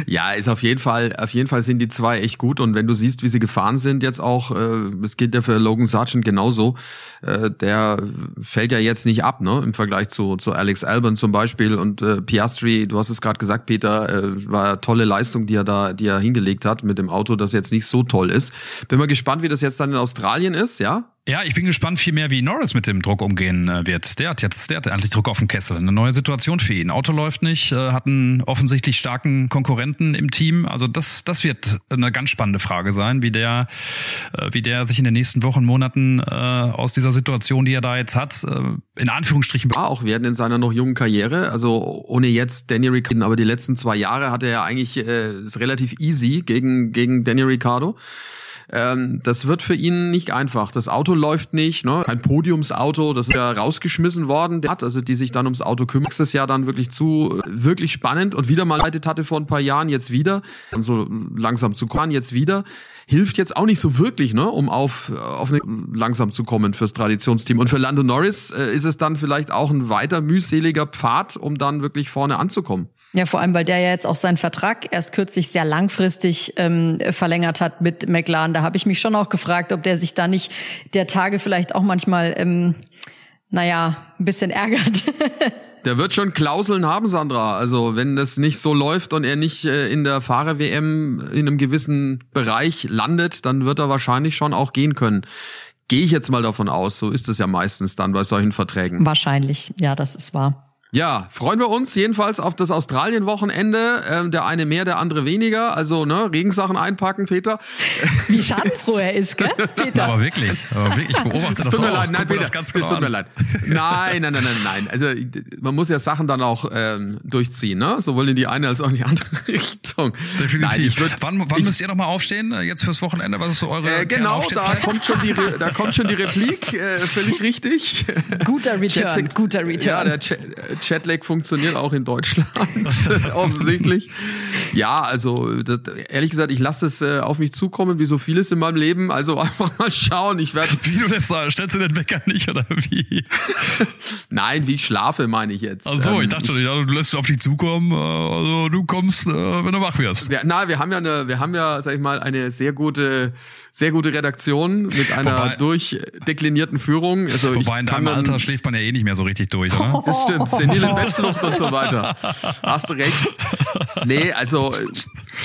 ja, ist auf jeden Fall, auf jeden Fall sind die zwei echt gut und wenn du siehst, wie sie gefahren sind jetzt auch, äh, es geht ja für Logan Sargent genauso, äh, der fällt ja jetzt nicht ab, ne, im Vergleich zu, zu Alex Albon zum Beispiel und äh, Piastri, du hast es gerade gesagt, Peter, äh, war tolle Leistung, die er da, die er hingelegt hat mit dem Auto, das jetzt nicht so toll ist. Bin mal gespannt, wie das jetzt dann in Australien ist, ja, Ja, ich bin gespannt viel mehr, wie Norris mit dem Druck umgehen äh, wird. Der hat jetzt, der hat eigentlich Druck auf dem Kessel. Eine neue Situation für ihn. Auto läuft nicht, äh, hat einen offensichtlich starken Konkurrenten im Team. Also das, das wird eine ganz spannende Frage sein, wie der, äh, wie der sich in den nächsten Wochen, Monaten aus dieser Situation, die er da jetzt hat, in Anführungsstrichen war auch werden in seiner noch jungen Karriere. Also ohne jetzt Danny Ricciardo, aber die letzten zwei Jahre hatte er eigentlich äh, relativ easy gegen gegen Danny Ricciardo. Ähm, das wird für ihn nicht einfach. Das Auto läuft nicht, ne? Kein Podiumsauto, das ist ja rausgeschmissen worden. Der hat, also die sich dann ums Auto kümmert. Ist ja dann wirklich zu, wirklich spannend und wieder mal leitet hatte vor ein paar Jahren, jetzt wieder. Und so langsam zu kommen, jetzt wieder hilft jetzt auch nicht so wirklich, ne, um auf, auf eine, langsam zu kommen fürs Traditionsteam. Und für Lando Norris äh, ist es dann vielleicht auch ein weiter mühseliger Pfad, um dann wirklich vorne anzukommen. Ja, vor allem, weil der ja jetzt auch seinen Vertrag erst kürzlich sehr langfristig ähm, verlängert hat mit McLaren. Da habe ich mich schon auch gefragt, ob der sich da nicht der Tage vielleicht auch manchmal, ähm, naja, ein bisschen ärgert. Der wird schon Klauseln haben, Sandra. Also wenn das nicht so läuft und er nicht äh, in der Fahrer-WM in einem gewissen Bereich landet, dann wird er wahrscheinlich schon auch gehen können. Gehe ich jetzt mal davon aus. So ist es ja meistens dann bei solchen Verträgen. Wahrscheinlich, ja, das ist wahr. Ja, freuen wir uns jedenfalls auf das Australien-Wochenende. Ähm, der eine mehr, der andere weniger. Also, ne, Regensachen einpacken, Peter. Wie schadenfroh er ist, gell, Peter? Aber wirklich, aber wirklich, ich beobachte das, das tut mir auch. leid, nein, Guck Peter, das ganz das genau tut mir an. leid. Nein, nein, nein, nein, nein. Also, man muss ja Sachen dann auch ähm, durchziehen, ne? Sowohl in die eine als auch in die andere Richtung. Definitiv. Nein, ich würd, wann wann ich, müsst ihr nochmal aufstehen? äh, Jetzt fürs Wochenende? Was ist so eure äh, Genau, da kommt schon die, Re- da kommt schon die Replik, äh, völlig richtig. Guter Return, Schätze- guter Ja, Return. der Ch Chatlag funktioniert auch in Deutschland, offensichtlich. Ja, also das, ehrlich gesagt, ich lasse das äh, auf mich zukommen, wie so vieles in meinem Leben. Also einfach mal schauen. Ich werde, Wie du das da, stellst du den Wecker nicht oder wie? nein, wie ich schlafe, meine ich jetzt. Ach so, Ähm, ich dachte schon, du lässt es auf dich zukommen, äh, also du kommst, äh, wenn du wach wirst. wir, na, wir haben ja eine, wir haben ja, sag ich mal, eine sehr gute, sehr gute Redaktion mit einer Wobei- durchdeklinierten Führung. Also Wobei ich in deinem dann- Alter schläft man ja eh nicht mehr so richtig durch, oder? Das stimmt, senile Bettflucht und so weiter. Hast du recht. Nee, also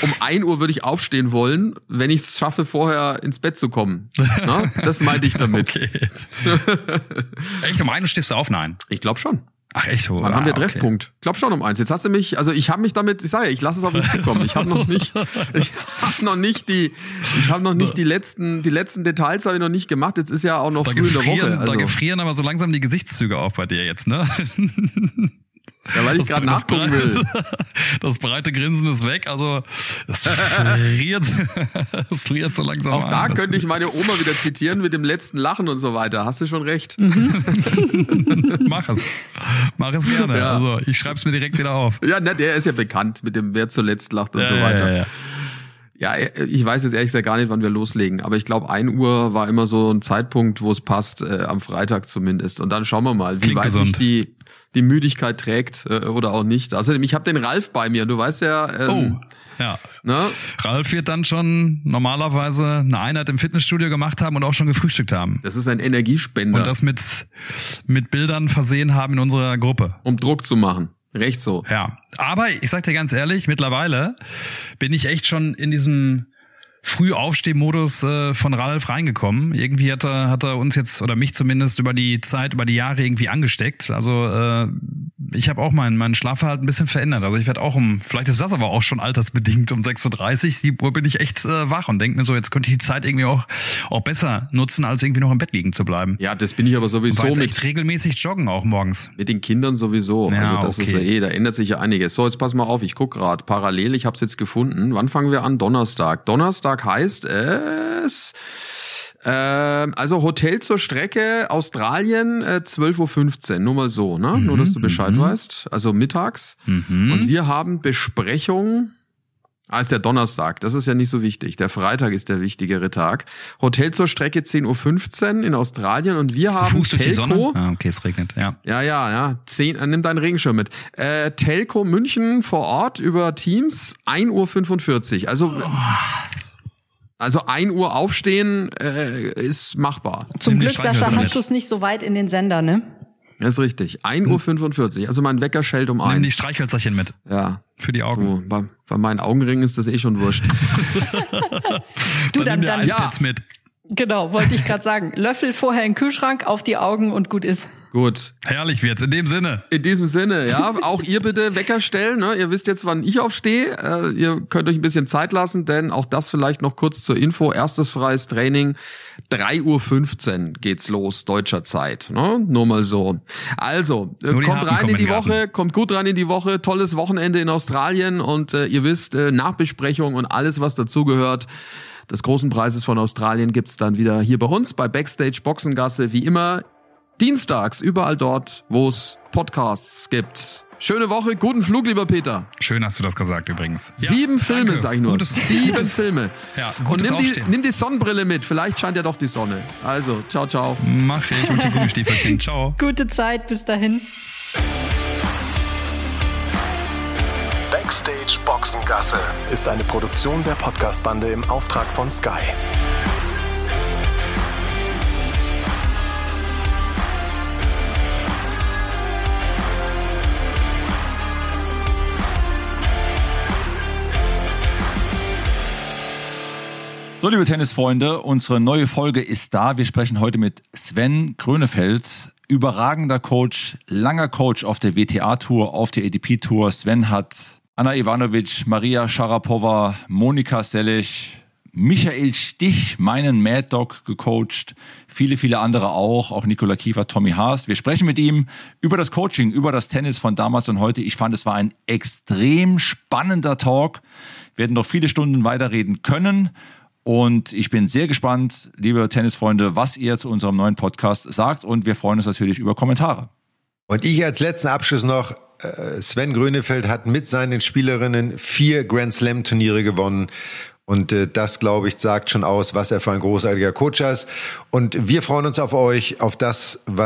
um 1 Uhr würde ich aufstehen wollen, wenn ich es schaffe, vorher ins Bett zu kommen. Na? Das meinte ich damit. Okay. Echt, um einen stehst du auf? Nein. Ich glaube schon. Ach echt? Oh, Wann haben wir ah, okay. Treffpunkt? Ich glaube schon um eins. Jetzt hast du mich, also ich habe mich damit, ich sage ja, ich lasse es auf mich zukommen. Ich habe noch nicht, ich habe noch nicht die, ich habe noch nicht die letzten, die letzten Details habe ich noch nicht gemacht. Jetzt ist ja auch noch Da früh in der Woche. Also, da gefrieren aber so langsam die Gesichtszüge auch bei dir jetzt, ne? ja, weil ich gerade nachgucken will. Das breite Grinsen ist weg, also es friert, es friert so langsam Auch ein. da Das- könnte ich meine Oma wieder zitieren mit dem letzten Lachen und so weiter. Hast du schon recht. Mach es. Mach es gerne. Ja. Also ich schreib's mir direkt wieder auf. Ja, ne, der ist ja bekannt mit dem Wer zuletzt lacht und so weiter. Ja, ja, ja. Ja, ich weiß jetzt ehrlich gesagt gar nicht, wann wir loslegen, aber ich glaube, 1 Uhr war immer so ein Zeitpunkt, wo es passt, äh, am Freitag zumindest. Und dann schauen wir mal, wie Klingt weit gesund. mich die, die Müdigkeit trägt äh, oder auch nicht. Außerdem, ich habe den Ralf bei mir, du weißt ja, ähm, Oh, ja. ne? Ralf wird dann schon normalerweise eine Einheit im Fitnessstudio gemacht haben und auch schon gefrühstückt haben. das ist ein Energiespender, Und das mit, mit Bildern versehen haben in unserer Gruppe. um Druck zu machen. Recht so. Ja. Aber ich sag dir ganz ehrlich, mittlerweile bin ich echt schon in diesem Frühaufstehmodus äh, von Ralf reingekommen. Irgendwie hat er, hat er uns jetzt, oder mich zumindest, über die Zeit, über die Jahre irgendwie angesteckt. Also äh, ich habe auch mein, mein Schlafverhalten ein bisschen verändert. Also ich werde auch um, vielleicht ist das aber auch schon altersbedingt, um 6.30 Uhr, 7 Uhr bin ich echt äh, wach und denke mir so, jetzt könnte ich die Zeit irgendwie auch, auch besser nutzen, als irgendwie noch im Bett liegen zu bleiben. Ja, das bin ich aber sowieso mit, regelmäßig joggen auch morgens. mit den Kindern sowieso. Ja, also das ist okay. ja eh, da ändert sich ja einiges. So, jetzt pass mal auf, ich guck gerade parallel, ich habe es jetzt gefunden. Wann fangen wir an? Donnerstag. Donnerstag heißt es ähm, also Hotel zur Strecke Australien äh, 12.15 Uhr, nur mal so, ne? nur, dass du Bescheid mhm. weißt. Also mittags. Mhm. Und wir haben Besprechung. Ah, ist der Donnerstag. Das ist ja nicht so wichtig. Der Freitag ist der wichtigere Tag. Hotel zur Strecke 10.15 Uhr in Australien und wir Zu haben Fuß durch die Sonne? Telco. Ah, okay, es regnet, ja. Ja, ja, ja. Zehn, äh, nimm deinen Regenschirm mit. Äh, Telco München vor Ort über Teams 1.45 Uhr. Also, also 1 Uhr aufstehen äh, ist machbar. Zum Glück, Sascha, hast du es nicht so weit in den Sender, ne? Das ist richtig. 1.45 Uhr. Also mein Wecker schellt um Nimm die 1. Streichhölzerchen mit. Ja. Für die Augen. So, bei, bei meinen Augenringen ist das eh schon wurscht. Du, dann, dann, dann, Eispads mit. Genau, wollte ich gerade sagen. Löffel vorher in den Kühlschrank, auf die Augen und gut ist. Gut. Herrlich wird's, in dem Sinne. In diesem Sinne, ja. Auch ihr bitte Wecker stellen. Ne? Ihr wisst jetzt, wann ich aufstehe. Äh, ihr könnt euch ein bisschen Zeit lassen, denn auch das vielleicht noch kurz zur Info. Erstes freies Training. 3.15 Uhr geht's los, deutscher Zeit. Ne? Nur mal so. Also, äh, kommt rein in die Woche, kommt gut rein in die Woche. Tolles Wochenende in Australien und äh, ihr wisst, äh, Nachbesprechung und alles, was dazugehört des großen Preises von Australien gibt's dann wieder hier bei uns bei Backstage Boxengasse, wie immer dienstags, überall dort, wo es Podcasts gibt. Schöne Woche, guten Flug, lieber Peter. Schön hast du das gesagt übrigens. Sieben ja, Filme, danke. sag ich nur. Gutes, Sieben gutes, Filme. Ja, Und nimm die, nimm die Sonnenbrille mit, vielleicht scheint ja doch die Sonne. Also, ciao, ciao. Mach ich und die Gummistiefelchen. ciao. Gute Zeit, bis dahin. Backstage Boxengasse ist eine Produktion der Podcastbande im Auftrag von Sky. So, liebe Tennisfreunde, unsere neue Folge ist da. Wir sprechen heute mit Sven Grönefeld, überragender Coach, langer Coach auf der WTA-Tour, auf der ADP-Tour. Sven hat Anna Ivanovic, Maria Sharapova, Monika Selich, Michael Stich, meinen Mad Dog gecoacht, viele, viele andere auch, auch Nikola Kiefer, Tommy Haas. Wir sprechen mit ihm über das Coaching, über das Tennis von damals und heute. Ich fand, es war ein extrem spannender Talk. Wir werden noch viele Stunden weiterreden können. Und ich bin sehr gespannt, liebe Tennisfreunde, was ihr zu unserem neuen Podcast sagt. Und wir freuen uns natürlich über Kommentare. Und ich als letzten Abschluss noch, äh, Sven Grönefeld hat mit seinen Spielerinnen vier Grand Slam Turniere gewonnen. Und äh, das, glaube ich, sagt schon aus, was er für ein großartiger Coach ist. Und wir freuen uns auf euch, auf das, was